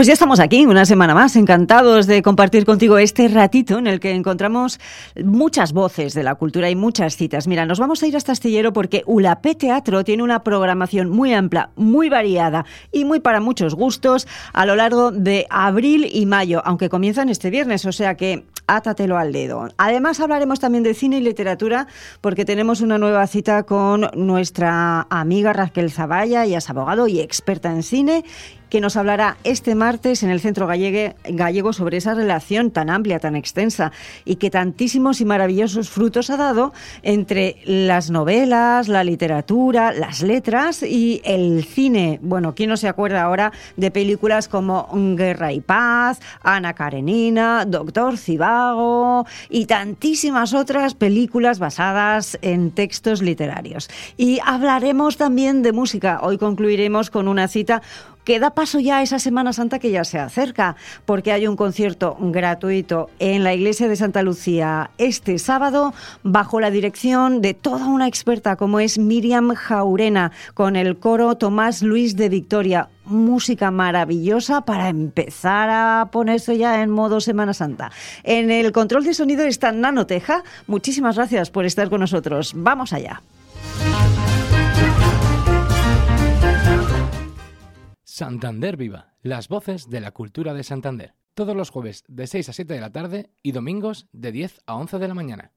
Pues ya estamos aquí, una semana más, encantados de compartir contigo este ratito en el que encontramos muchas voces de la cultura y muchas citas. Mira, nos vamos a ir hasta Astillero porque ULAP Teatro tiene una programación muy amplia, muy variada y muy para muchos gustos a lo largo de abril y mayo, aunque comienzan este viernes, o sea que átatelo al dedo. Además hablaremos también de cine y literatura porque tenemos una nueva cita con nuestra amiga Raquel Zavalla, y es abogado y experta en cine que nos hablará este martes en el Centro Gallego sobre esa relación tan amplia, tan extensa y que tantísimos y maravillosos frutos ha dado entre las novelas, la literatura, las letras y el cine. Bueno, ¿quién no se acuerda ahora de películas como Guerra y Paz, Ana Karenina, Doctor Cibago y tantísimas otras películas basadas en textos literarios? Y hablaremos también de música. Hoy concluiremos con una cita que da paso ya a esa Semana Santa que ya se acerca, porque hay un concierto gratuito en la iglesia de Santa Lucía este sábado bajo la dirección de toda una experta como es Miriam Jaurena con el coro Tomás Luis de Victoria. Música maravillosa para empezar a ponerse ya en modo Semana Santa. En el control de sonido está Nano Teja. Muchísimas gracias por estar con nosotros. Vamos allá. Santander Viva, las voces de la cultura de Santander. Todos los jueves de 6 a 7 de la tarde y domingos de 10 a 11 de la mañana.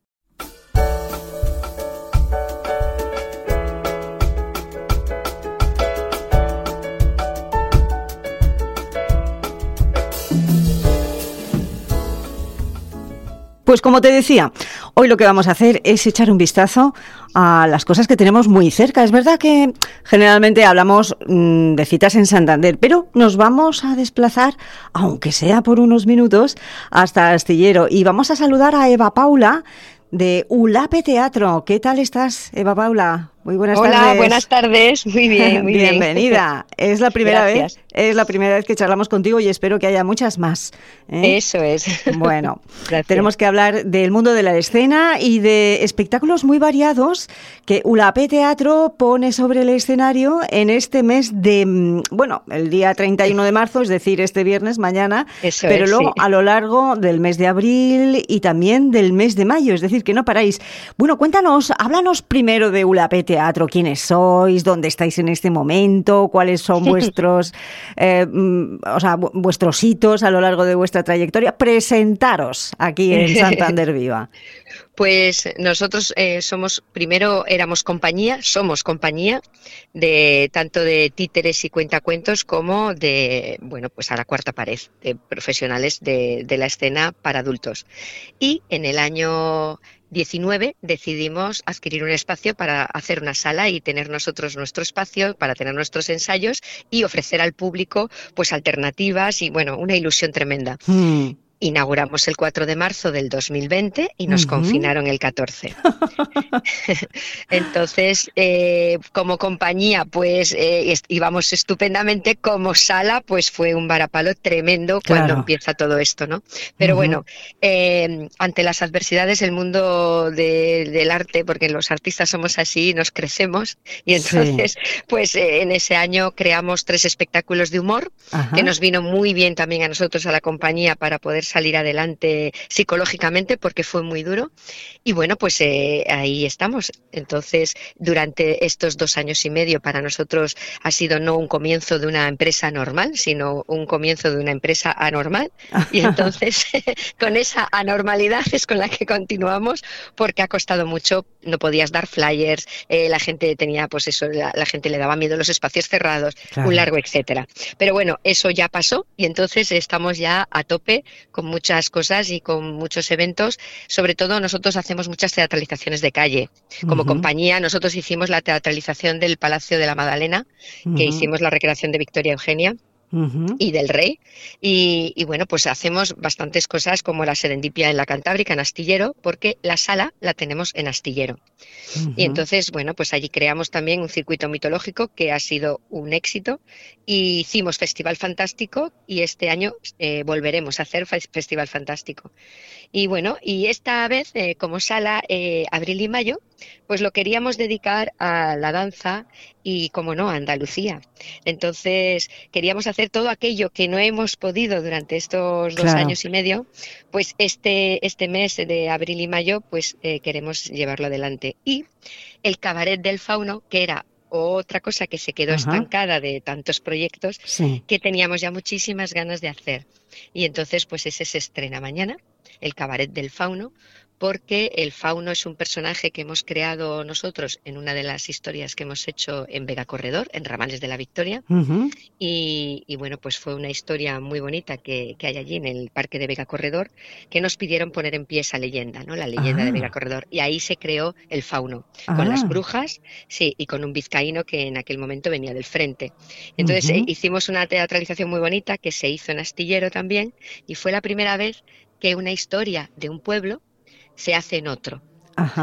Pues como te decía, hoy lo que vamos a hacer es echar un vistazo a las cosas que tenemos muy cerca. Es verdad que generalmente hablamos mm, de citas en Santander, pero nos vamos a desplazar, aunque sea por unos minutos, hasta Astillero y vamos a saludar a Eva Paula de Ulape Teatro. ¿Qué tal estás, Eva Paula? Muy buenas tardes. Hola, buenas tardes. Muy bien, muy Bienvenida. Es la primera vez, es la primera vez que charlamos contigo y espero que haya muchas más. ¿eh? Eso es. Bueno, tenemos que hablar del mundo de la escena y de espectáculos muy variados que ULAP Teatro pone sobre el escenario en este mes de, mm, bueno, el día 31 de marzo, es decir, este viernes, mañana, pero luego a lo largo del mes de abril y también del mes de mayo, es decir, que no paráis. Bueno, cuéntanos, háblanos primero de ULAP Teatro teatro, quiénes sois, dónde estáis en este momento, cuáles son vuestros, eh, mm, o sea, vuestros hitos a lo largo de vuestra trayectoria. Presentaros aquí en Santander Viva. Pues nosotros eh, somos, primero éramos compañía, somos compañía de tanto de títeres y cuentacuentos como de, bueno, pues a la cuarta pared, de profesionales de, de la escena para adultos. Y en el año 19 decidimos adquirir un espacio para hacer una sala y tener nosotros nuestro espacio, para tener nuestros ensayos y ofrecer al público pues alternativas y bueno, una ilusión tremenda. Hmm inauguramos el 4 de marzo del 2020 y nos confinaron el 14. Entonces, eh, como compañía, pues eh, íbamos estupendamente, como sala, pues fue un varapalo tremendo cuando empieza todo esto, ¿no? Pero bueno, eh, ante las adversidades, el mundo del arte, porque los artistas somos así, nos crecemos, y entonces, pues en ese año creamos tres espectáculos de humor, que nos vino muy bien también a nosotros, a la compañía, para poder salir adelante psicológicamente porque fue muy duro. Y bueno, pues eh, ahí estamos. Entonces, durante estos dos años y medio para nosotros ha sido no un comienzo de una empresa normal, sino un comienzo de una empresa anormal. Y entonces, con esa anormalidad es con la que continuamos porque ha costado mucho. No podías dar flyers, eh, la gente tenía, pues eso, la, gente le daba miedo los espacios cerrados, un largo etcétera. Pero bueno, eso ya pasó y entonces estamos ya a tope con muchas cosas y con muchos eventos. Sobre todo nosotros hacemos muchas teatralizaciones de calle. Como compañía nosotros hicimos la teatralización del Palacio de la Magdalena, que hicimos la recreación de Victoria Eugenia. Y del rey. Y, bueno, pues hacemos bastantes cosas como la serendipia en la Cantábrica, en Astillero, porque la sala la tenemos en Astillero. Y entonces, bueno, pues allí creamos también un circuito mitológico que ha sido un éxito. Y hicimos Festival Fantástico y este año eh, volveremos a hacer Festival Fantástico. Y bueno, y esta vez, eh, como sala, eh, abril y mayo, pues lo queríamos dedicar a la danza y, como no, a Andalucía. Entonces, queríamos hacer todo aquello que no hemos podido durante estos dos años y medio, pues este, este mes de abril y mayo, pues eh, queremos llevarlo adelante. Y el cabaret del fauno, que era otra cosa que se quedó estancada de tantos proyectos que teníamos ya muchísimas ganas de hacer. Y entonces, pues ese se estrena mañana, el cabaret del fauno, porque el fauno es un personaje que hemos creado nosotros en una de las historias que hemos hecho en Vega Corredor, en Ramales de la Victoria. y, bueno, pues fue una historia muy bonita que, hay allí en el Parque de Vega Corredor, que nos pidieron poner en pie esa leyenda, ¿no? La leyenda de ah. Vega Corredor. Y ahí se creó el fauno, con las ah. brujas, sí, y con un vizcaíno que en aquel momento venía del frente. Entonces eh, hicimos una teatralización muy bonita que se hizo en Astillero también, y fue la primera vez que una historia de un pueblo se hace en otro.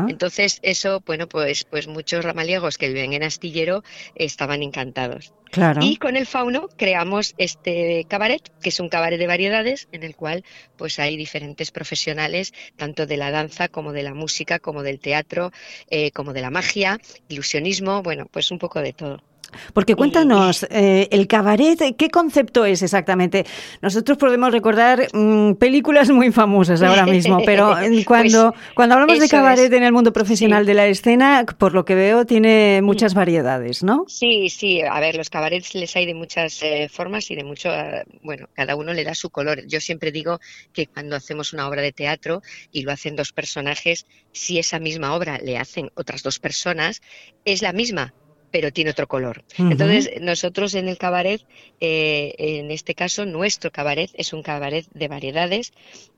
Entonces, eso, bueno, pues, pues muchos ramaliegos que viven en Astillero estaban encantados. Claro. Y con el fauno creamos este cabaret, que es un cabaret de variedades, en el cual pues hay diferentes profesionales, tanto de la danza como de la música, como del teatro, eh, como de la magia, ilusionismo, bueno, pues un poco de todo. Porque cuéntanos, eh, el cabaret, ¿qué concepto es exactamente? Nosotros podemos recordar mm, películas muy famosas ahora mismo, pero pues cuando, cuando hablamos de cabaret en el mundo profesional de la escena, por lo que veo, tiene muchas variedades, ¿no? Sí, sí, a ver, los cabarets les hay de muchas eh, formas y de mucho, eh, bueno, cada uno le da su color. Yo siempre digo que cuando hacemos una obra de teatro y lo hacen dos personajes, si esa misma obra le hacen otras dos personas, es la misma, pero tiene otro color. Entonces, nosotros en el cabaret, eh, en este caso, nuestro cabaret es un cabaret de variedades,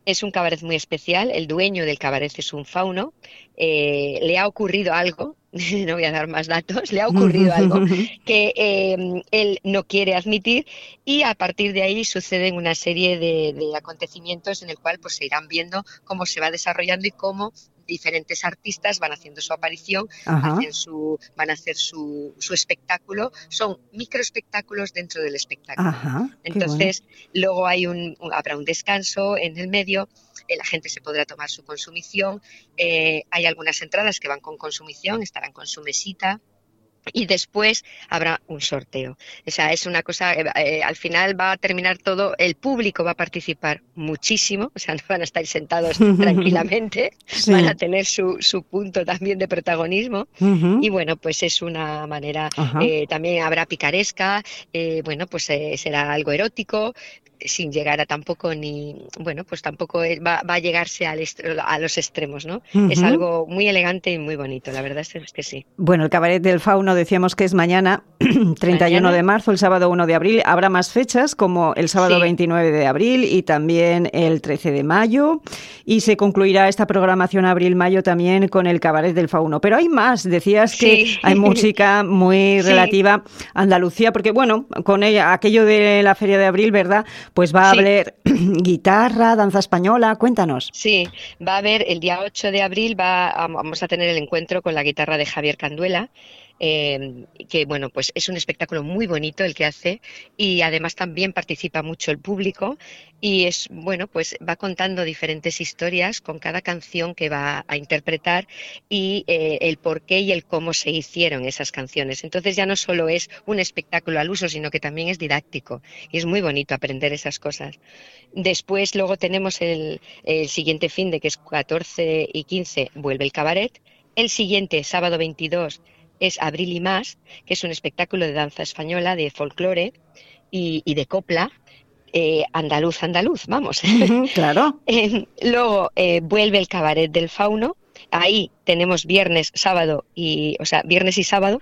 es un cabaret muy especial, el dueño del cabaret es un fauno, eh, le ha ocurrido algo, no voy a dar más datos, le ha ocurrido algo que eh, él no quiere admitir y a partir de ahí suceden una serie de, de acontecimientos en el cual pues se irán viendo cómo se va desarrollando y cómo diferentes artistas van haciendo su aparición, su, van a hacer su, su, espectáculo, son microespectáculos dentro del espectáculo. Entonces, luego hay un, habrá un descanso en el medio, eh, la gente se podrá tomar su consumición, eh, hay algunas entradas que van con consumición, estarán con su mesita y después habrá un sorteo. O sea, es una cosa, eh, eh, al final va a terminar todo, el público va a participar muchísimo, o sea, no van a estar sentados tranquilamente, van a tener su, su, punto también de protagonismo. Y bueno, pues es una manera, eh, también habrá picaresca, bueno, pues será algo erótico, sin llegar a tampoco ni, bueno, pues tampoco va, va a llegarse al a los extremos, ¿no? Es algo muy elegante y muy bonito, la verdad es que sí. Bueno, el cabaret del fauno decíamos que es mañana, 31 de marzo, el sábado 1 de abril. Habrá más fechas, como el sábado 29 de abril y también el 13 de mayo. Y se concluirá esta programación abril-mayo también con el cabaret del fauno. Pero hay más, decías que hay música muy relativa a Andalucía, porque bueno, con ella, aquello de la feria de abril, ¿verdad? Pues va a haber guitarra, danza española, cuéntanos. Sí, va a haber el día 8 de abril, va, vamos a tener el encuentro con la guitarra de Javier Canduela. Eh, que bueno, pues es un espectáculo muy bonito el que hace y además también participa mucho el público y es bueno, pues va contando diferentes historias con cada canción que va a interpretar y eh, el por qué y el cómo se hicieron esas canciones. Entonces ya no solo es un espectáculo al uso, sino que también es didáctico y es muy bonito aprender esas cosas. Después luego tenemos el, el siguiente fin de que es 14 y 15 vuelve el cabaret. El siguiente, sábado 22, es Abril y Más, que es un espectáculo de danza española, de folclore y, de copla, eh, andaluz, andaluz, vamos. claro. Eh, luego eh, vuelve el cabaret del fauno. Ahí tenemos viernes, sábado y, o sea, viernes y sábado.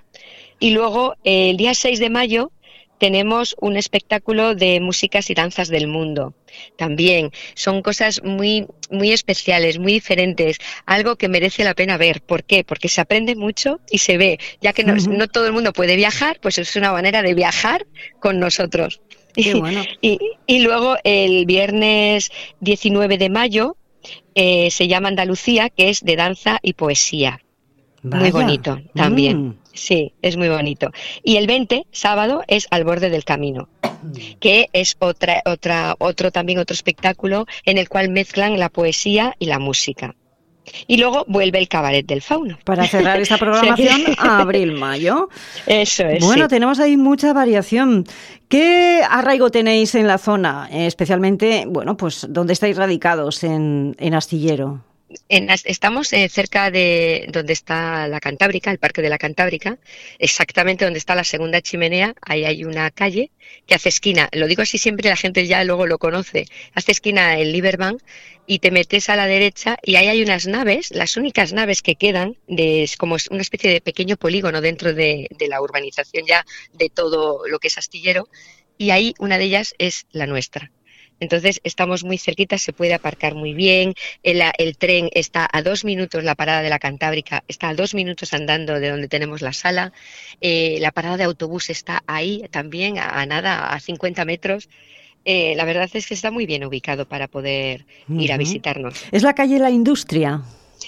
Y luego el día 6 de mayo tenemos un espectáculo de músicas y danzas del mundo. También son cosas muy, muy especiales, muy diferentes, algo que merece la pena ver. ¿Por qué? Porque se aprende mucho y se ve. Ya que no, no todo el mundo puede viajar, pues es una manera de viajar con nosotros. y, luego el viernes 19 de mayo eh, se llama Andalucía, que es de danza y poesía. Muy bonito también. Mm. Sí, es muy bonito. Y el 20, sábado, es Al borde del camino, que es otra, otra, otro también otro espectáculo en el cual mezclan la poesía y la música. Y luego vuelve el cabaret del fauno. Para cerrar esta programación a abril-mayo. Eso es. Bueno, tenemos ahí mucha variación. ¿Qué arraigo tenéis en la zona? Especialmente, bueno, pues, ¿dónde estáis radicados en, en Astillero? Estamos eh, cerca de donde está la Cantábrica, el Parque de la Cantábrica, exactamente donde está la segunda chimenea. Ahí hay una calle que hace esquina. Lo digo así siempre, la gente ya luego lo conoce. Hace esquina el Liberbank y te metes a la derecha y ahí hay unas naves, las únicas naves que quedan, de, como una especie de pequeño polígono dentro de, de la urbanización ya de todo lo que es astillero. Y ahí una de ellas es la nuestra. Entonces estamos muy cerquita, se puede aparcar muy bien, el, tren está a dos minutos, la parada de la Cantábrica está a dos minutos andando de donde tenemos la sala, eh, la parada de autobús está ahí también, a, nada, a 50 metros. Eh, la verdad es que está muy bien ubicado para poder ir a visitarnos. ¿Es la calle La Industria?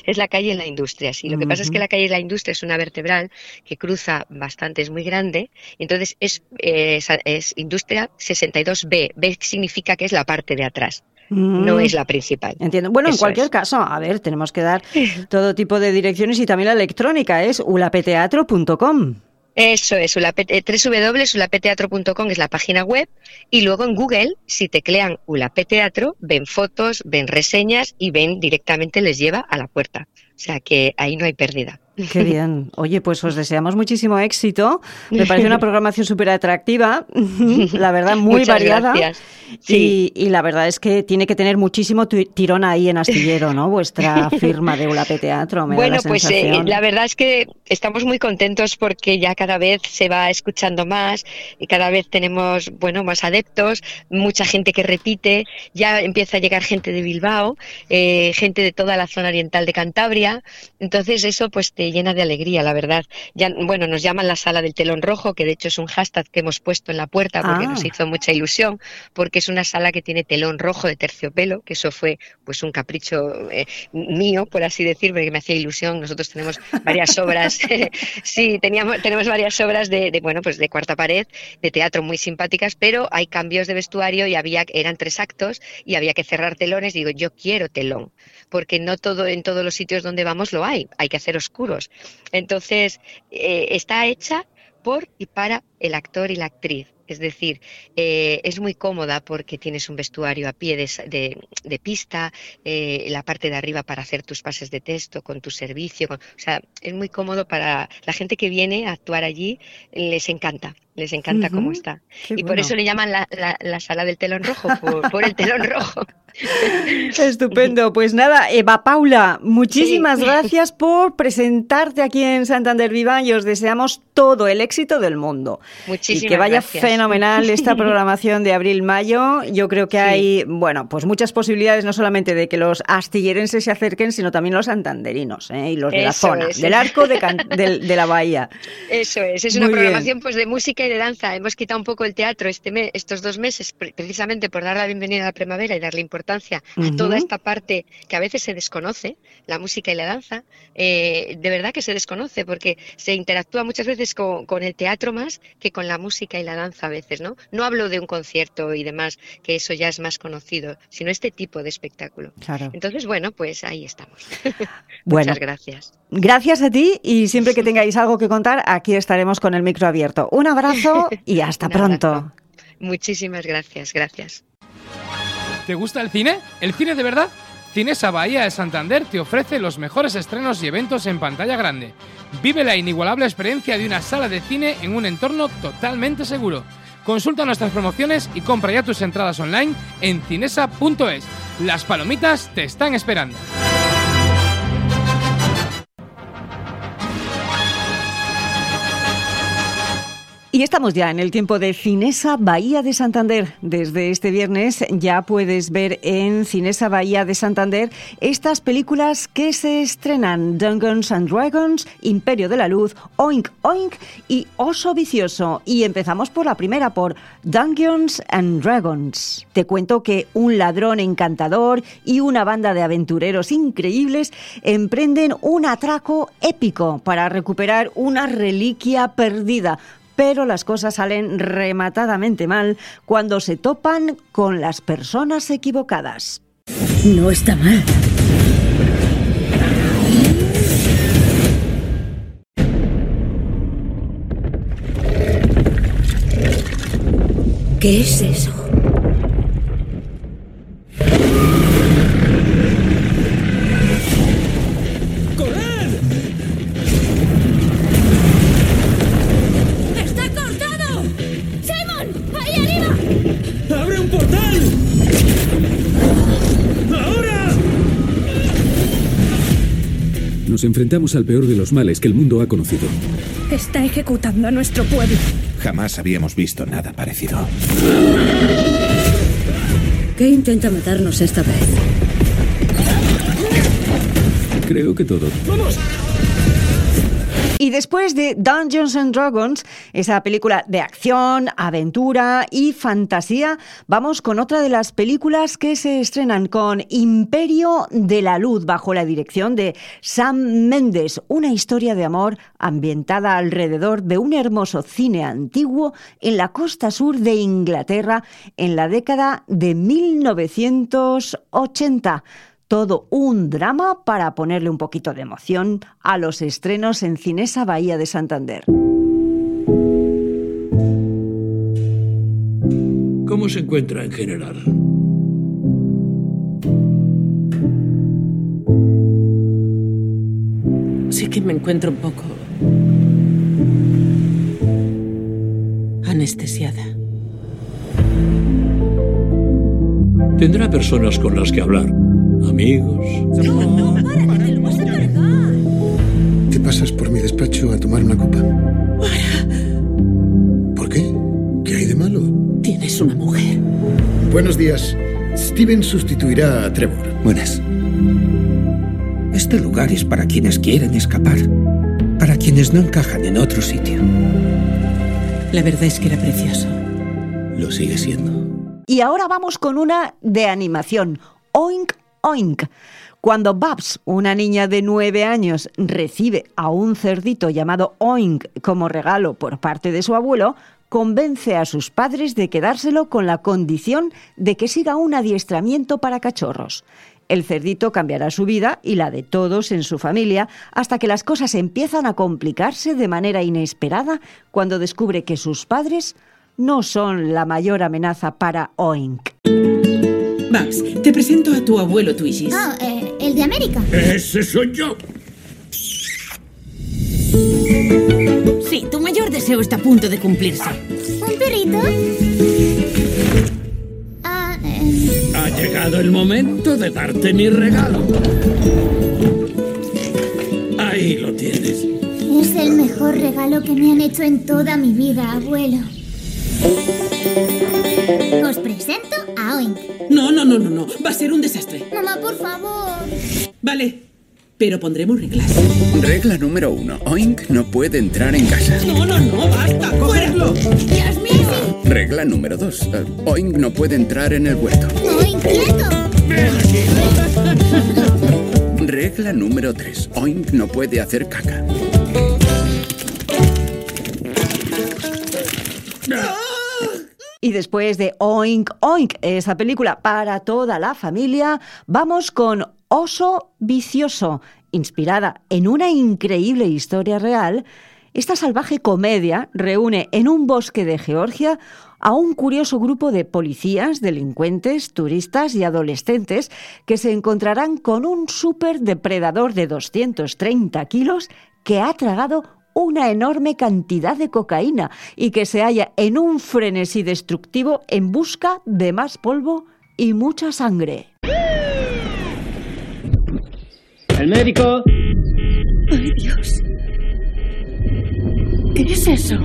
Es la calle en la industria. Sí, lo que pasa es que la calle en la industria es una vertebral que cruza bastante, es muy grande. Entonces es, eh, es, industria 62B. B significa que es la parte de atrás. No es la principal. Entiendo. Bueno, en cualquier caso, a ver, tenemos que dar todo tipo de direcciones y también la electrónica es ulapeteatro.com. Eso es, www.ulapeteatro.com es la página web y luego en Google, si teclean Ulapeteatro, ven fotos, ven reseñas y ven directamente les lleva a la puerta. O sea que ahí no hay pérdida. Qué bien. Oye, pues os deseamos muchísimo éxito. Me parece una programación súper atractiva, la verdad, muy variada. Y, la verdad es que tiene que tener muchísimo tirón ahí en Astillero, ¿no? Vuestra firma de Ulape Teatro. bueno, pues eh, la verdad es que estamos muy contentos porque ya cada vez se va escuchando más y cada vez tenemos, bueno, más adeptos, mucha gente que repite, ya empieza a llegar gente de Bilbao, eh, gente de toda la zona oriental de Cantabria. Entonces eso pues llena de alegría, la verdad. Ya, bueno, nos llaman la sala del telón rojo, que de hecho es un hashtag que hemos puesto en la puerta porque nos ah. hizo mucha ilusión, porque es una sala que tiene telón rojo de terciopelo, que eso fue pues un capricho eh, mío, por así decir, porque me hacía ilusión. Nosotros tenemos varias obras, sí, teníamos, tenemos varias obras de, bueno, pues de cuarta pared, de teatro muy simpáticas, pero hay cambios de vestuario y había, eran tres actos y había que cerrar telones. Digo, yo quiero telón, porque no todo en todos los sitios donde vamos lo hay, hay que hacer oscuros. Entonces, eh, está hecha por y para el actor y la actriz. Es decir, eh, es muy cómoda porque tienes un vestuario a pie de, pista, eh, la parte de arriba para hacer tus pases de texto con tu servicio. o sea, es muy cómodo para la gente que viene a actuar allí, les encanta les encanta cómo está. y por eso le llaman la, sala del telón rojo, por, el telón rojo. Estupendo. Pues nada, Eva Paula, muchísimas gracias por presentarte aquí en Santander Viva y os deseamos todo el éxito del mundo. Muchísimas Y que vaya fenomenal esta programación de abril-mayo. Yo creo que hay, bueno, pues muchas posibilidades no solamente de que los astillerenses se acerquen, sino también los santanderinos ¿eh? y los de la zona, del arco de, la bahía. Eso es, es una programación pues de música de danza. Hemos quitado un poco el teatro este estos dos meses precisamente por dar la bienvenida a la primavera y darle importancia a toda esta parte que a veces se desconoce, la música y la danza. Eh, de verdad que se desconoce porque se interactúa muchas veces con, el teatro más que con la música y la danza a veces, ¿no? No hablo de un concierto y demás, que eso ya es más conocido, sino este tipo de espectáculo. Entonces, bueno, pues ahí estamos. Muchas gracias. Gracias a ti y siempre que tengáis algo que contar, aquí estaremos con el micro abierto. Un abrazo y hasta pronto. Muchísimas gracias, gracias. ¿Te gusta el cine? ¿El cine de verdad? Cinesa Bahía de Santander te ofrece los mejores estrenos y eventos en pantalla grande. Vive la inigualable experiencia de una sala de cine en un entorno totalmente seguro. Consulta nuestras promociones y compra ya tus entradas online en cinesa.es. Las palomitas te están esperando. Y estamos ya en el tiempo de Cinesa Bahía de Santander. Desde este viernes ya puedes ver en Cinesa Bahía de Santander estas películas que se estrenan: Dungeons and Dragons, Imperio de la Luz, Oink Oink y Oso Vicioso. Y empezamos por la primera, por Dungeons and Dragons. Te cuento que un ladrón encantador y una banda de aventureros increíbles emprenden un atraco épico para recuperar una reliquia perdida pero las cosas salen rematadamente mal cuando se topan con las personas equivocadas. No está mal. ¿Qué es eso? Nos enfrentamos al peor de los males que el mundo ha conocido. Está ejecutando a nuestro pueblo. Jamás habíamos visto nada parecido. ¿Qué intenta matarnos esta vez? Creo que todo. ¡Vamos! Y después de Dungeons and Dragons, esa película de acción, aventura y fantasía, vamos con otra de las películas que se estrenan con Imperio de la Luz bajo la dirección de Sam Mendes, una historia de amor ambientada alrededor de un hermoso cine antiguo en la costa sur de Inglaterra en la década de 1980 todo un drama para ponerle un poquito de emoción a los estrenos en Cinesa Bahía de Santander. ¿Cómo se encuentra en general? Sí que me encuentro un poco anestesiada. Tendrá personas con las que hablar amigos. No, ¿Te pasas por mi despacho a tomar una copa? ¿Por qué? ¿Qué hay de malo? Tienes una mujer. Buenos días. Steven sustituirá a Trevor. Buenas. Este lugar es para quienes quieren escapar, para quienes no encajan en otro sitio. La verdad es que era precioso. Lo sigue siendo. Y ahora vamos con una de animación. Oink. Cuando Babs, una niña de nueve años, recibe a un cerdito llamado Oink como regalo por parte de su abuelo, convence a sus padres de quedárselo con la condición de que siga un adiestramiento para cachorros. El cerdito cambiará su vida y la de todos en su familia hasta que las cosas empiezan a complicarse de manera inesperada cuando descubre que sus padres no son la mayor amenaza para Oink. Babs, te presento a tu abuelo Twishis. Ah, eh, el de América. Ese soy yo. Sí, tu mayor deseo está a punto de cumplirse. ¿Un perrito? Ah, eh... Ha llegado el momento de darte mi regalo. Ahí lo tienes. Es el mejor regalo que me han hecho en toda mi vida, abuelo. Os presento No, no, no, no, no. Va a ser un desastre. Mamá, por favor. Vale, pero pondremos reglas. Regla número uno. Oink no puede entrar en casa. No, no, no, basta. ¡Cogerlo! ¡Dios mío! Regla número dos. Eh, Oink no puede entrar en el huerto. ¡Oink, quieto! Regla número tres. Oink no puede hacer caca. Y después de Oink Oink, esa película para toda la familia, vamos con Oso Vicioso, inspirada en una increíble historia real. Esta salvaje comedia reúne en un bosque de Georgia a un curioso grupo de policías, delincuentes, turistas y adolescentes que se encontrarán con un superdepredador de 230 kilos que ha tragado una enorme cantidad de cocaína y que se halla en un frenesí destructivo en busca de más polvo y mucha sangre. ¡El médico! ¡Ay, Dios! ¿Qué es eso?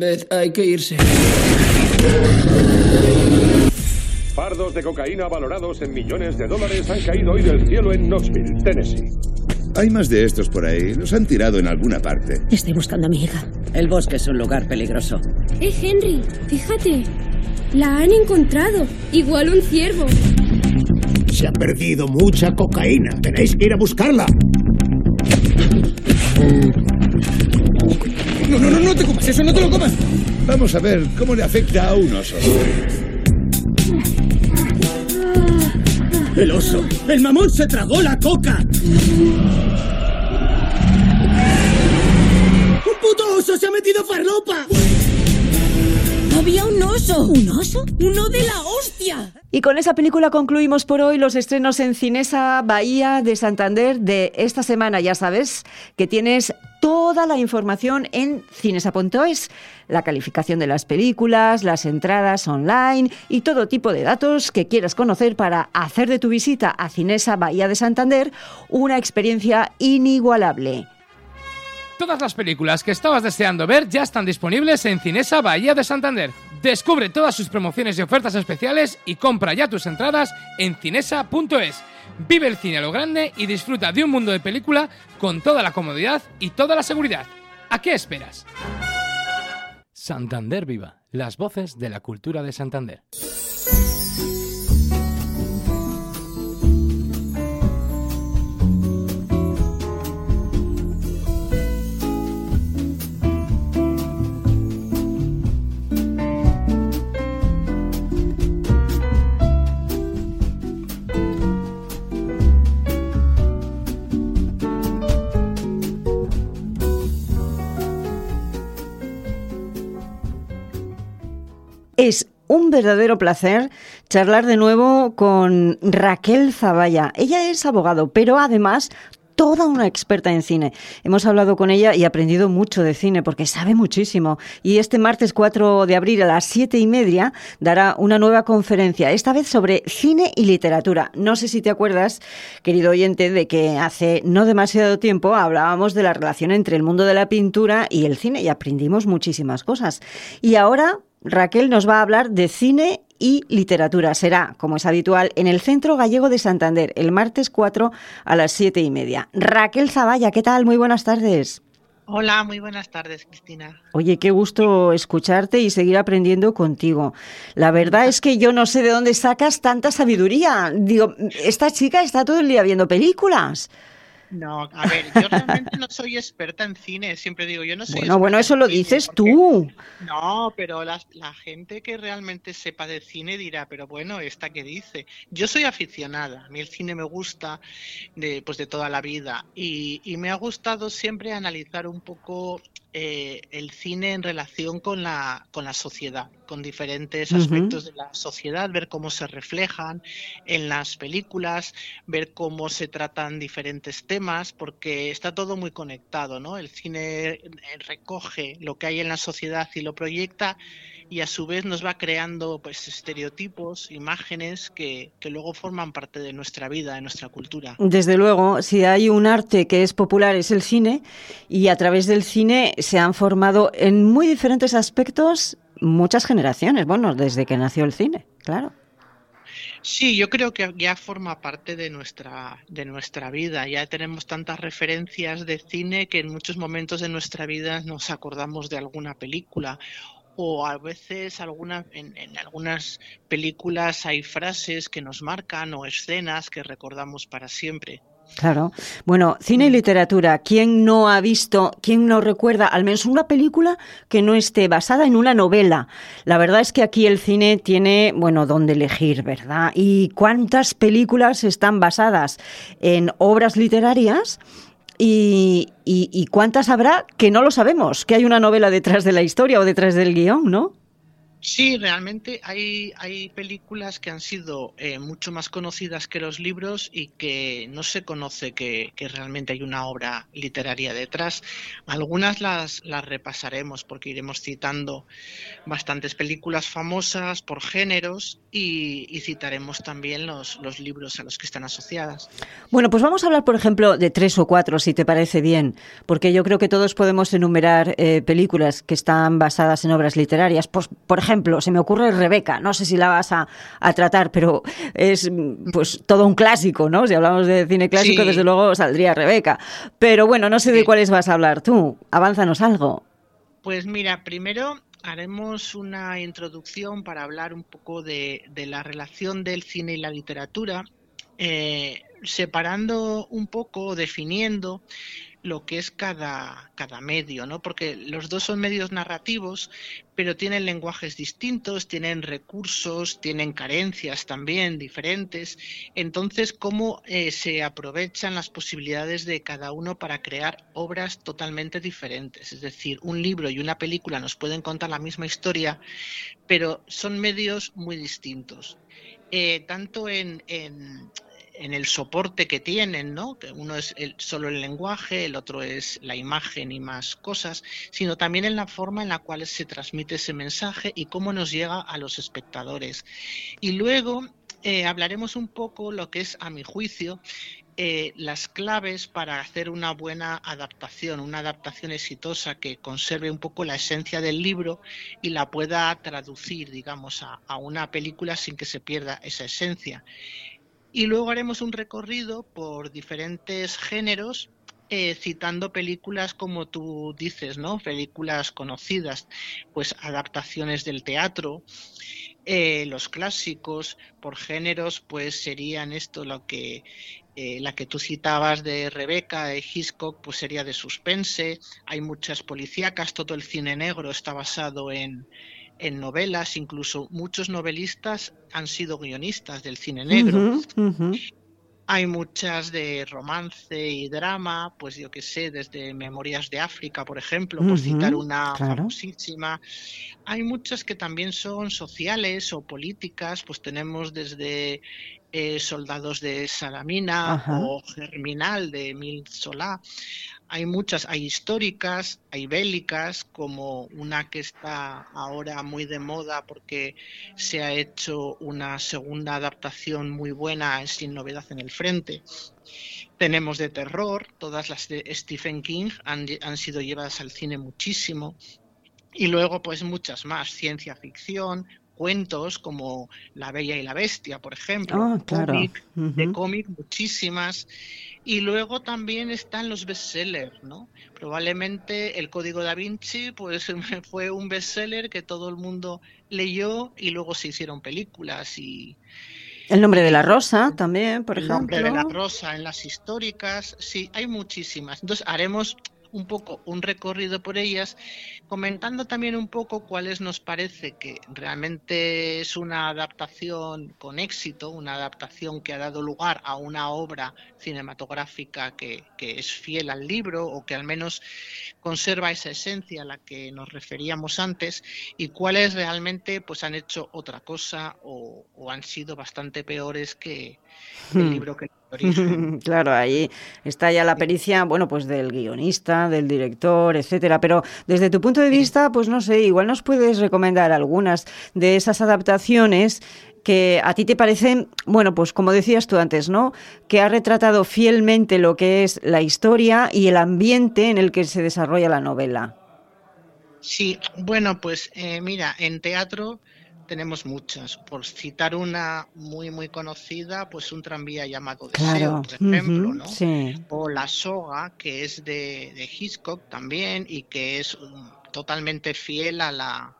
Beth, hay que irse. Fardos de cocaína valorados en millones de dólares han caído hoy del cielo en Knoxville, Tennessee. Hay más de estos por ahí. Los han tirado en alguna parte. Estoy buscando a mi hija. El bosque es un lugar peligroso. Eh, Henry, fíjate. La han encontrado. Igual un ciervo. Se ha perdido mucha cocaína. Tenéis que ir a buscarla. Eso, no te lo comas. Vamos a ver cómo le afecta a un oso. El oso. El mamón se tragó la coca. ¡Un puto oso se ha metido farlopa! Había un oso. ¿Un oso? ¡Uno de la hostia! Y con esa película concluimos por hoy los estrenos en Cinesa Bahía de Santander de esta semana. Ya sabes que tienes toda la información en cinesa.es, la calificación de las películas, las entradas online y todo tipo de datos que quieras conocer para hacer de tu visita a Cinesa Bahía de Santander una experiencia inigualable. Todas las películas que estabas deseando ver ya están disponibles en Cinesa Bahía de Santander. Descubre todas sus promociones y ofertas especiales y compra ya tus entradas en cinesa.es. Vive el cine a lo grande y disfruta de un mundo de película con toda la comodidad y toda la seguridad. ¿A qué esperas? Santander Viva, las voces de la cultura de Santander. Es un verdadero placer charlar de nuevo con Raquel Zavalla. Ella es abogado, pero además toda una experta en cine. Hemos hablado con ella y aprendido mucho de cine porque sabe muchísimo. Y este martes 4 de abril a las 7 y media dará una nueva conferencia, esta vez sobre cine y literatura. No sé si te acuerdas, querido oyente, de que hace no demasiado tiempo hablábamos de la relación entre el mundo de la pintura y el cine y aprendimos muchísimas cosas. Y ahora Raquel nos va a hablar de cine y literatura. Será, como es habitual, en el Centro Gallego de Santander, el martes 4 a las 7 y media. Raquel Zavalla, ¿qué tal? Muy buenas tardes. Hola, muy buenas tardes, Cristina. Oye, qué gusto escucharte y seguir aprendiendo contigo. La verdad es que yo no sé de dónde sacas tanta sabiduría. Digo, esta chica está todo el día viendo películas. No, a ver, yo realmente no soy experta en cine, siempre digo, yo no soy Bueno, bueno, eso lo dices tú. No, pero la, la, gente que realmente sepa de cine dirá, pero bueno, ¿esta qué dice? Yo soy aficionada, a mí el cine me gusta de, pues de toda la vida y, y me ha gustado siempre analizar un poco eh, el cine en relación con la, con la sociedad, con diferentes aspectos de la sociedad, ver cómo se reflejan en las películas, ver cómo se tratan diferentes temas, porque está todo muy conectado, ¿no? El cine recoge lo que hay en la sociedad y lo proyecta y a su vez nos va creando pues estereotipos, imágenes que, que, luego forman parte de nuestra vida, de nuestra cultura. Desde luego, si hay un arte que es popular es el cine y a través del cine se han formado en muy diferentes aspectos muchas generaciones, bueno, desde que nació el cine, claro. Sí, yo creo que ya forma parte de nuestra, de nuestra vida. Ya tenemos tantas referencias de cine que en muchos momentos de nuestra vida nos acordamos de alguna película o a veces alguna, en, en, algunas películas hay frases que nos marcan o escenas que recordamos para siempre. Claro. Bueno, cine y literatura. ¿Quién no ha visto, quién no recuerda al menos una película que no esté basada en una novela? La verdad es que aquí el cine tiene, bueno, donde elegir, ¿verdad? ¿Y cuántas películas están basadas en obras literarias? Y, y, y, cuántas habrá que no lo sabemos, que hay una novela detrás de la historia o detrás del guion, ¿no? Sí, realmente hay, hay películas que han sido eh, mucho más conocidas que los libros y que no se conoce que, realmente hay una obra literaria detrás. Algunas las, las repasaremos porque iremos citando bastantes películas famosas por géneros y, citaremos también los, los libros a los que están asociadas. Bueno, pues vamos a hablar, por ejemplo, de tres o cuatro, si te parece bien, porque yo creo que todos podemos enumerar eh, películas que están basadas en obras literarias. Pues, por ejemplo, ejemplo, se me ocurre Rebeca, no sé si la vas a, tratar, pero es pues todo un clásico, ¿no? Si hablamos de cine clásico, desde luego saldría Rebeca. Pero bueno, no sé de cuáles vas a hablar tú. Avánzanos algo. Pues mira, primero haremos una introducción para hablar un poco de, la relación del cine y la literatura, eh, separando un poco, definiendo lo que es cada, cada medio, ¿no? Porque los dos son medios narrativos, pero tienen lenguajes distintos, tienen recursos, tienen carencias también diferentes. Entonces, ¿cómo eh, se aprovechan las posibilidades de cada uno para crear obras totalmente diferentes? Es decir, un libro y una película nos pueden contar la misma historia, pero son medios muy distintos. Eh, tanto en, en el soporte que tienen, ¿no? Uno es solo el lenguaje, el otro es la imagen y más cosas, sino también en la forma en la cual se transmite ese mensaje y cómo nos llega a los espectadores. Y luego eh, hablaremos un poco lo que es, a mi juicio, eh, las claves para hacer una buena adaptación, una adaptación exitosa que conserve un poco la esencia del libro y la pueda traducir, digamos, a una película sin que se pierda esa esencia. Y luego haremos un recorrido por diferentes géneros, eh, citando películas como tú dices, ¿no? Películas conocidas, pues adaptaciones del teatro, eh, los clásicos, por géneros, pues serían esto lo que eh, la que tú citabas de Rebeca, de Hitchcock, pues sería de suspense. Hay muchas policíacas, todo el cine negro está basado en, en novelas, incluso muchos novelistas han sido guionistas del cine negro. Hay muchas de romance y drama, pues yo que sé, desde Memorias de África, por ejemplo, por citar una famosísima. Hay muchas que también son sociales o políticas, pues tenemos desde eh, Soldados de Salamina o Germinal de Mil Solá hay muchas, hay históricas, hay bélicas, como una que está ahora muy de moda porque se ha hecho una segunda adaptación muy buena Sin Novedad en el Frente. Tenemos de terror, todas las de Stephen King han, han sido llevadas al cine muchísimo. Y luego, pues muchas más, ciencia ficción, cuentos como La Bella y la Bestia, por ejemplo, ah, de cómic muchísimas. Y luego también están los bestsellers, ¿no? Probablemente el Código da Vinci pues fue un bestseller que todo el mundo leyó y luego se hicieron películas y el nombre de la rosa también, por ejemplo. El nombre de la rosa en las históricas, sí, hay muchísimas. Entonces haremos un poco un recorrido por ellas, comentando también un poco cuáles nos parece que realmente es una adaptación con éxito, una adaptación que ha dado lugar a una obra cinematográfica que, es fiel al libro o que al menos conserva esa esencia a la que nos referíamos antes y cuáles realmente pues han hecho otra cosa o, han sido bastante peores que el hmm. libro que claro, ahí está ya la pericia, bueno, pues del guionista, del director, etcétera. Pero desde tu punto de vista, pues no sé, igual nos puedes recomendar algunas de esas adaptaciones que a ti te parecen, bueno, pues como decías tú antes, ¿no? Que ha retratado fielmente lo que es la historia y el ambiente en el que se desarrolla la novela. Sí, bueno, pues eh, mira, en teatro tenemos muchas. Por citar una muy, muy conocida, pues un tranvía llamado Deseo, por ejemplo, ¿no? O La Soga, que es de, de Hitchcock también y que es totalmente fiel a la,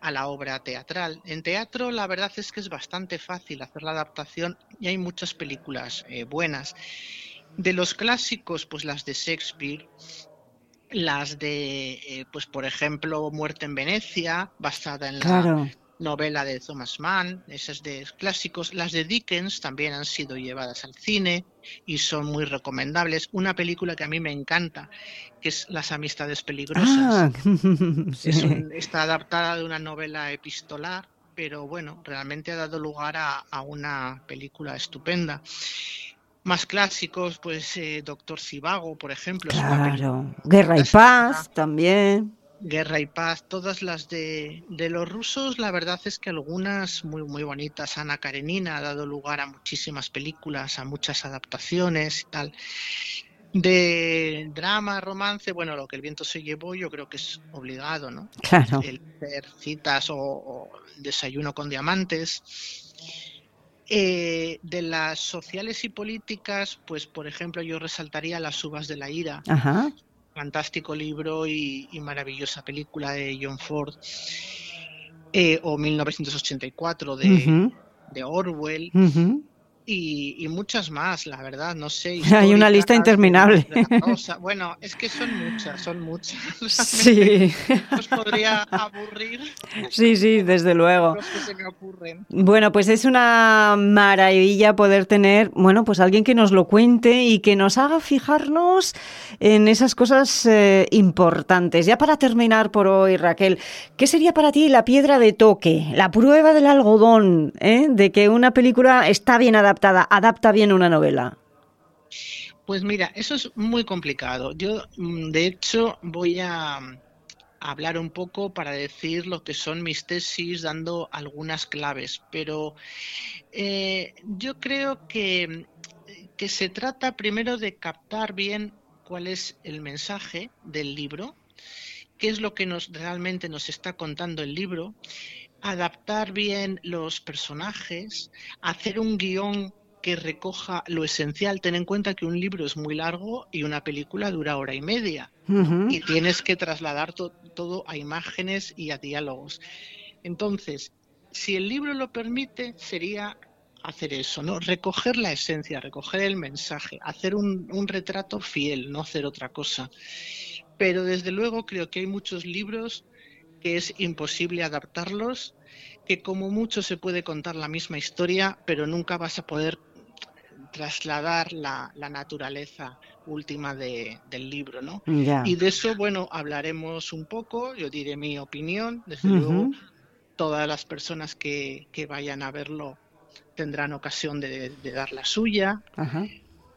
a la obra teatral. En teatro la verdad es que es bastante fácil hacer la adaptación y hay muchas películas eh, buenas. De los clásicos, pues las de Shakespeare, las de, eh, pues por ejemplo, Muerte en Venecia, basada en la novela de Thomas Mann, esas de clásicos. Las de Dickens también han sido llevadas al cine y son muy recomendables. Una película que a mí me encanta, que es Las Amistades Peligrosas. Ah, Es un- está adaptada de una novela epistolar, pero bueno, realmente ha dado lugar a, a una película estupenda. Más clásicos, pues eh, Doctor Civago, por ejemplo. Claro. Guerra y paz también. Guerra y Paz, todas las de, de los rusos, la verdad es que algunas muy muy bonitas. Ana Karenina ha dado lugar a muchísimas películas, a muchas adaptaciones y tal. De drama, romance, bueno, lo que el viento se llevó, yo creo que es obligado, ¿no? Claro. El hacer citas o, o desayuno con diamantes. Eh, de las sociales y políticas, pues por ejemplo, yo resaltaría Las uvas de la ira Ajá. Fantástico libro y, y maravillosa película de John Ford, eh, o 1984 de, de Orwell. Y, y muchas más, la verdad, no sé. Hay una lista interminable. Bueno, es que son muchas, son muchas. Sí. Os podría aburrir Sí, sí, desde luego. los que se me ocurren. Bueno, pues es una maravilla poder tener, bueno, pues alguien que nos lo cuente y que nos haga fijarnos en esas cosas eh, importantes. Ya para terminar por hoy, Raquel, ¿qué sería para ti la piedra de toque, la prueba del algodón, eh, de que una película está bien adaptada, adapta bien una novela? Pues mira, eso es muy complicado. Yo, mm, de hecho, voy a mm, hablar un poco para decir lo que son mis tesis, dando algunas claves, pero eh, yo creo que, que se trata primero de captar bien cuál es el mensaje del libro, qué es lo que nos realmente nos está contando el libro, adaptar bien los personajes, hacer un guion que recoja lo esencial. Ten en cuenta que un libro es muy largo y una película dura hora y media. Y tienes que trasladar to- todo a imágenes y a diálogos. Entonces, si el libro lo permite, sería hacer eso, ¿no? Recoger la esencia, recoger el mensaje, hacer un, un retrato fiel, no hacer otra cosa. Pero desde luego creo que hay muchos libros que es imposible adaptarlos, que como mucho se puede contar la misma historia, pero nunca vas a poder trasladar la, la naturaleza última de- del libro, ¿no? Y de eso, bueno, hablaremos un poco, yo diré mi opinión, desde luego todas las personas que, que vayan a verlo tendrán ocasión de, de dar la suya, Ajá.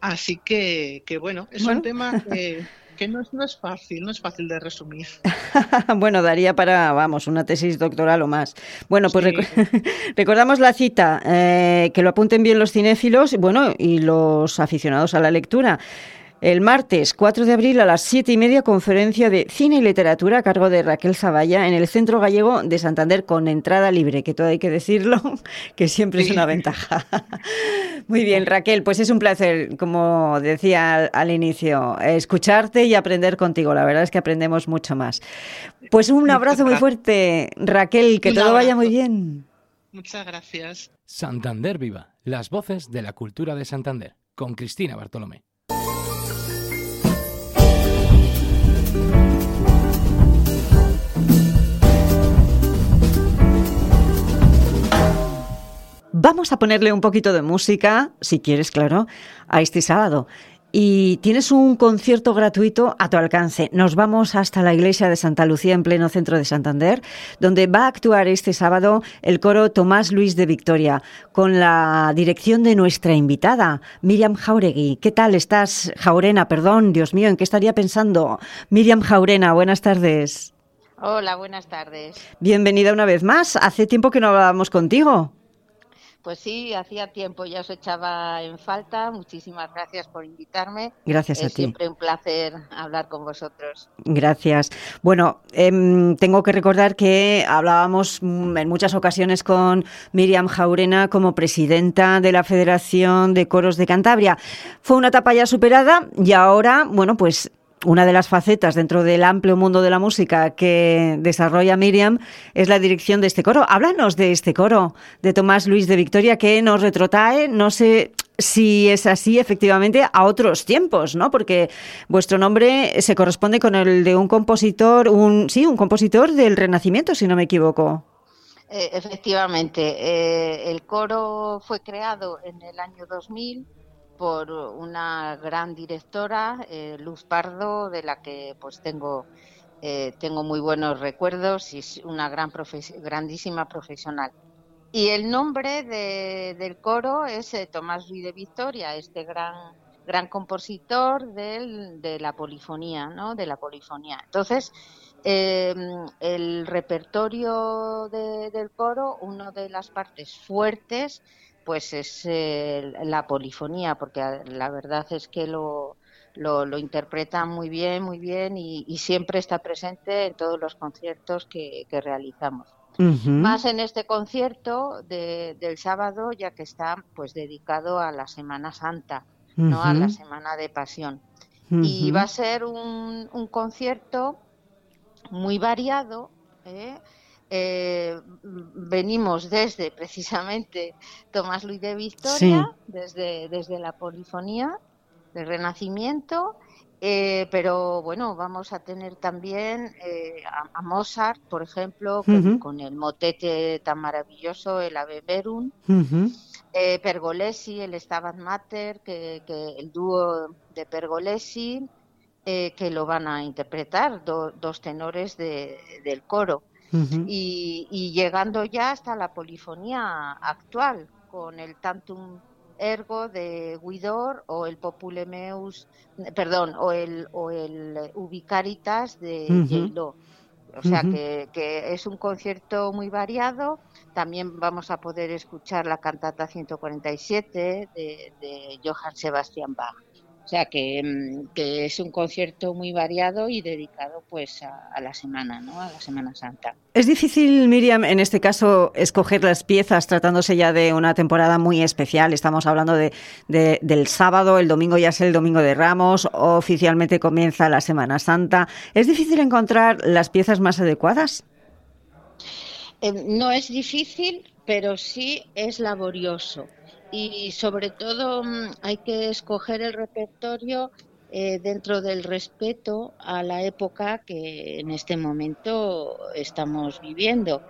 así que, que bueno, es Bueno. un tema que, que no, es, no es fácil, no es fácil de resumir. bueno, daría para, vamos, una tesis doctoral o más. Bueno, pues Sí. recordamos la cita, eh, que lo apunten bien los cinéfilos, bueno, y los aficionados a la lectura. El martes 4 de abril a las 7 y media, conferencia de cine y literatura a cargo de Raquel Zavalla en el Centro Gallego de Santander con entrada libre, que todo hay que decirlo, que siempre es una ventaja. Muy bien, Raquel, pues es un placer, como decía al, al inicio, escucharte y aprender contigo. La verdad es que aprendemos mucho más. Pues un abrazo muy fuerte, Raquel, que todo vaya muy bien. Muchas gracias. Santander Viva, las voces de la cultura de Santander, con Cristina Bartolomé. Vamos a ponerle un poquito de música, si quieres, claro, a este sábado. Y tienes un concierto gratuito a tu alcance. Nos vamos hasta la iglesia de Santa Lucía en pleno centro de Santander, donde va a actuar este sábado el coro Tomás Luis de Victoria, con la dirección de nuestra invitada, Miriam Jauregui. ¿Qué tal estás, Jaurena? Perdón, Dios mío, ¿en qué estaría pensando? Miriam Jaurena, buenas tardes. Hola, buenas tardes. Bienvenida una vez más. Hace tiempo que no hablábamos contigo. Pues sí, hacía tiempo, ya os echaba en falta. Muchísimas gracias por invitarme. Gracias a es ti. siempre un placer hablar con vosotros. Gracias. Bueno, em, tengo que recordar que hablábamos mm, en muchas ocasiones con Miriam Jaurena como presidenta de la Federación de Coros de Cantabria. Fue una etapa ya superada y ahora, bueno, pues una de las facetas dentro del amplio mundo de la música que desarrolla Miriam es la dirección de este coro. Háblanos de este coro de Tomás Luis de Victoria que nos retrotrae, no sé si es así efectivamente a otros tiempos, ¿no? Porque vuestro nombre se corresponde con el de un compositor, un sí, un compositor del Renacimiento, si no me equivoco. Eh, efectivamente, eh, el coro fue creado en el año 2000 por una gran directora, eh, Luz Pardo, de la que pues tengo tengo muy buenos recuerdos y es una gran grandísima profesional. Y el nombre del coro es Tomás Luis de Victoria, este gran gran compositor de la polifonía, ¿no? De la polifonía. Entonces, Em, el repertorio del coro, una de las partes fuertes, pues es la polifonía, porque la verdad es que lo, lo, interpreta muy bien, muy bien y, siempre está presente en todos los conciertos que, realizamos. Más en este concierto del sábado, ya que está pues dedicado a la Semana Santa, no a la Semana de Pasión. Y va a ser un, un concierto muy variado. ¿eh? Eh, venimos desde precisamente Tomás Luis de Victoria, desde, desde la polifonía del Renacimiento, eh, pero bueno, vamos a tener también a, Mozart, por ejemplo, con, el motete tan maravilloso, el Ave Verum, Pergolesi, el Stabat Mater, que, que el dúo de Pergolesi, eh, que lo van a interpretar, dos tenores del coro. Y, llegando ya hasta la polifonía actual, con el tantum ergo de Guidor o el Populemeus, perdón, o el, o el Ubicaritas de uh O sea que, que, es un concierto muy variado. También vamos a poder escuchar la cantata 147 de, de Johann Sebastian Bach. O sea mm, que, es un concierto muy variado y dedicado pues a, la semana, ¿no? A la Semana Santa. Es difícil, Miriam, en este caso, escoger las piezas tratándose ya de una temporada muy especial. Estamos hablando de, del sábado, el domingo ya es el domingo de Ramos, oficialmente comienza la Semana Santa. ¿Es difícil encontrar las piezas más adecuadas? Eh, no es difícil, pero sí es laborioso y sobre todo mm, hay que escoger el repertorio eh, dentro del respeto a la época que en este momento estamos viviendo.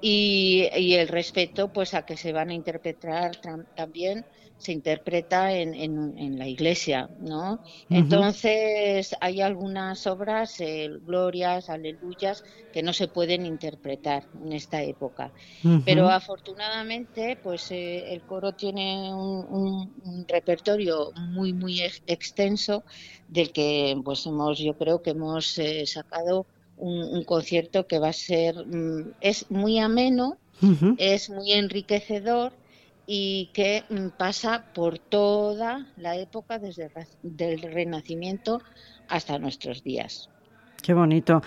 Y, y el respeto pues a que se van a interpretar también se interpreta en, en, la iglesia, ¿no? Entonces hay algunas obras, eh, glorias, aleluyas, que no se pueden interpretar en esta época. Pero afortunadamente, pues eh, el coro tiene un, repertorio muy, muy extenso del que, pues hemos, yo creo que hemos eh, sacado un, concierto que va a ser, mm, es muy ameno, es muy enriquecedor y que mm, pasa por toda la época desde el Renacimiento hasta nuestros días. Qué bonito.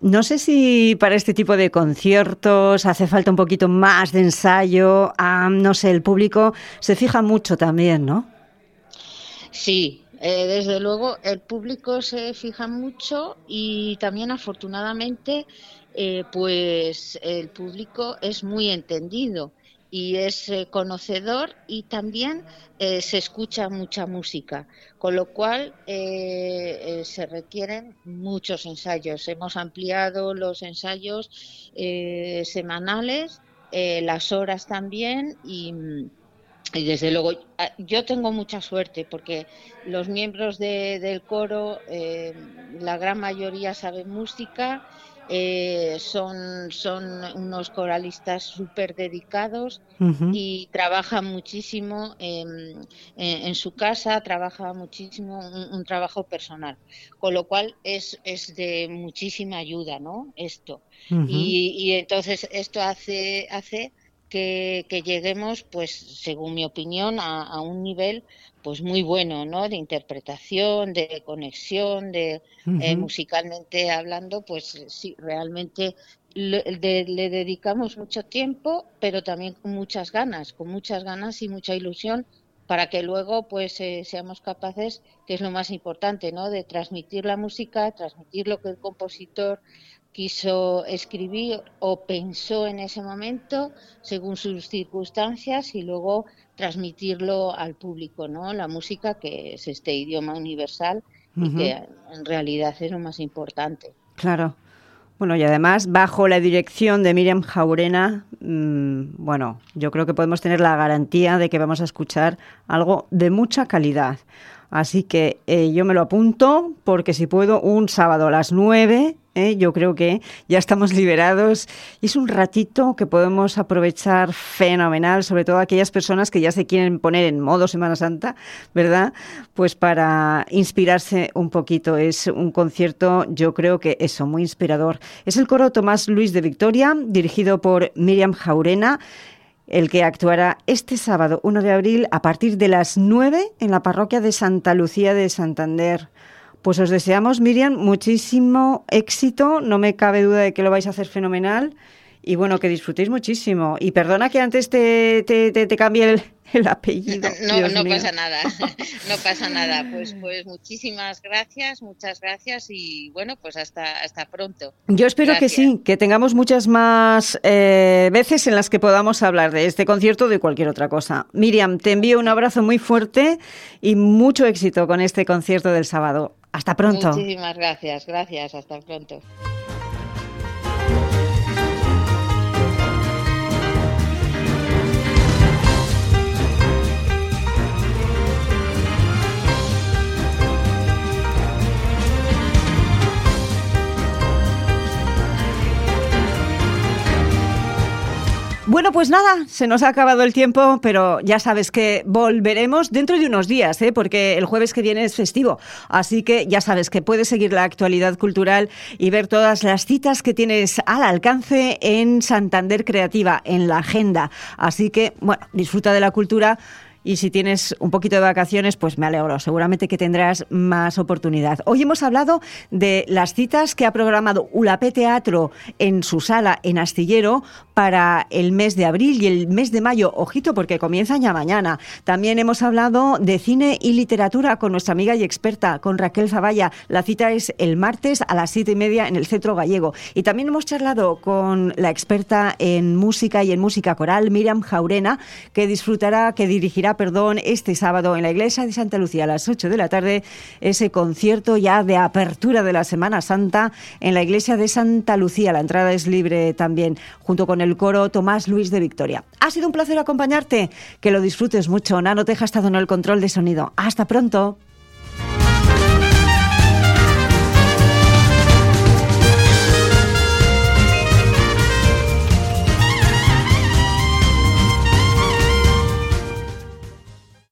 No sé si para este tipo de conciertos hace falta un poquito más de ensayo. Ah, no sé, el público se fija mucho también, ¿no? Sí, eh, desde luego el público se fija mucho y también afortunadamente eh, pues el público es muy entendido y es eh, conocedor y también eh, se escucha mucha música, con lo cual eh, se requieren muchos ensayos. Hemos ampliado los ensayos semanales, las horas también y, y, desde luego yo tengo mucha suerte porque los miembros del coro, la gran mayoría saben música eh, son, son unos coralistas súper dedicados y trabajan muchísimo en, su casa, trabaja muchísimo un, trabajo personal, con lo cual es, es de muchísima ayuda, ¿no? Esto. y, entonces esto hace, hace que, lleguemos, pues, según mi opinión, a un nivel pues muy bueno, ¿no? De interpretación, de conexión, de eh, musicalmente hablando, pues sí, realmente le, dedicamos mucho tiempo, pero también con muchas ganas, con muchas ganas y mucha ilusión para que luego pues eh, seamos capaces, que es lo más importante, ¿no? De transmitir la música, transmitir lo que el compositor quiso escribir o pensó en ese momento según sus circunstancias y luego transmitirlo al público, ¿no? La música que es este idioma universal y que en realidad es lo más importante. Claro. Bueno, y además, bajo la dirección de Miriam Jaurena, mmm, bueno, yo creo que podemos tener la garantía de que vamos a escuchar algo de mucha calidad. Así que eh, yo me lo apunto porque si puedo, un sábado a las 9 ¿eh? yo creo que ya estamos liberados es un ratito que podemos aprovechar fenomenal, sobre todo aquellas personas que ya se quieren poner en modo Semana Santa, ¿verdad? Pues para inspirarse un poquito. Es un concierto, yo creo que eso, muy inspirador. Es el coro Tomás Luis de Victoria, dirigido por Miriam Jaurena el que actuará este sábado 1 de abril a partir de las 9 en la parroquia de Santa Lucía de Santander. Pues os deseamos, Miriam, muchísimo éxito. No me cabe duda de que lo vais a hacer fenomenal. Y bueno, que disfrutéis muchísimo. Y perdona que antes te, te, te, cambie el, el, apellido. No, no pasa nada, no pasa nada. Pues, pues muchísimas gracias, muchas gracias y bueno, pues hasta, hasta pronto. Yo espero que sí, que tengamos muchas más eh, veces en las que podamos hablar de este concierto o de cualquier otra cosa. Miriam, te envío un abrazo muy fuerte y mucho éxito con este concierto del sábado. Hasta pronto. Muchísimas gracias, gracias, hasta pronto. Bueno, pues nada, se nos ha acabado el tiempo, pero ya sabes que volveremos dentro de unos días, ¿eh? porque el jueves que viene es festivo. Así que ya sabes que puedes seguir la actualidad cultural y ver todas las citas que tienes al alcance en Santander Creativa, en la agenda. Así que, bueno, disfruta de la cultura y si tienes un poquito de vacaciones, pues me alegro. Seguramente que tendrás más oportunidad. Hoy hemos hablado de las citas que ha programado ULAP Teatro en su sala en Astillero para el mes de abril y el mes de mayo. Ojito, porque comienzan ya mañana. También hemos hablado de cine y literatura con nuestra amiga y experta, con Raquel Zavalla. La cita es el martes a las siete y media en el Centro Gallego. Y también hemos charlado con la experta en música y en música coral, Miriam Jaurena, que disfrutará, que dirigirá perdón, este sábado en la iglesia de Santa Lucía a las 8 de la tarde ese concierto ya de apertura de la Semana Santa en la iglesia de Santa Lucía. La entrada es libre también, junto con el coro Tomás Luis de Victoria. Ha sido un placer acompañarte, que lo disfrutes mucho. Nano Teja ha estado en el control de sonido. Hasta pronto.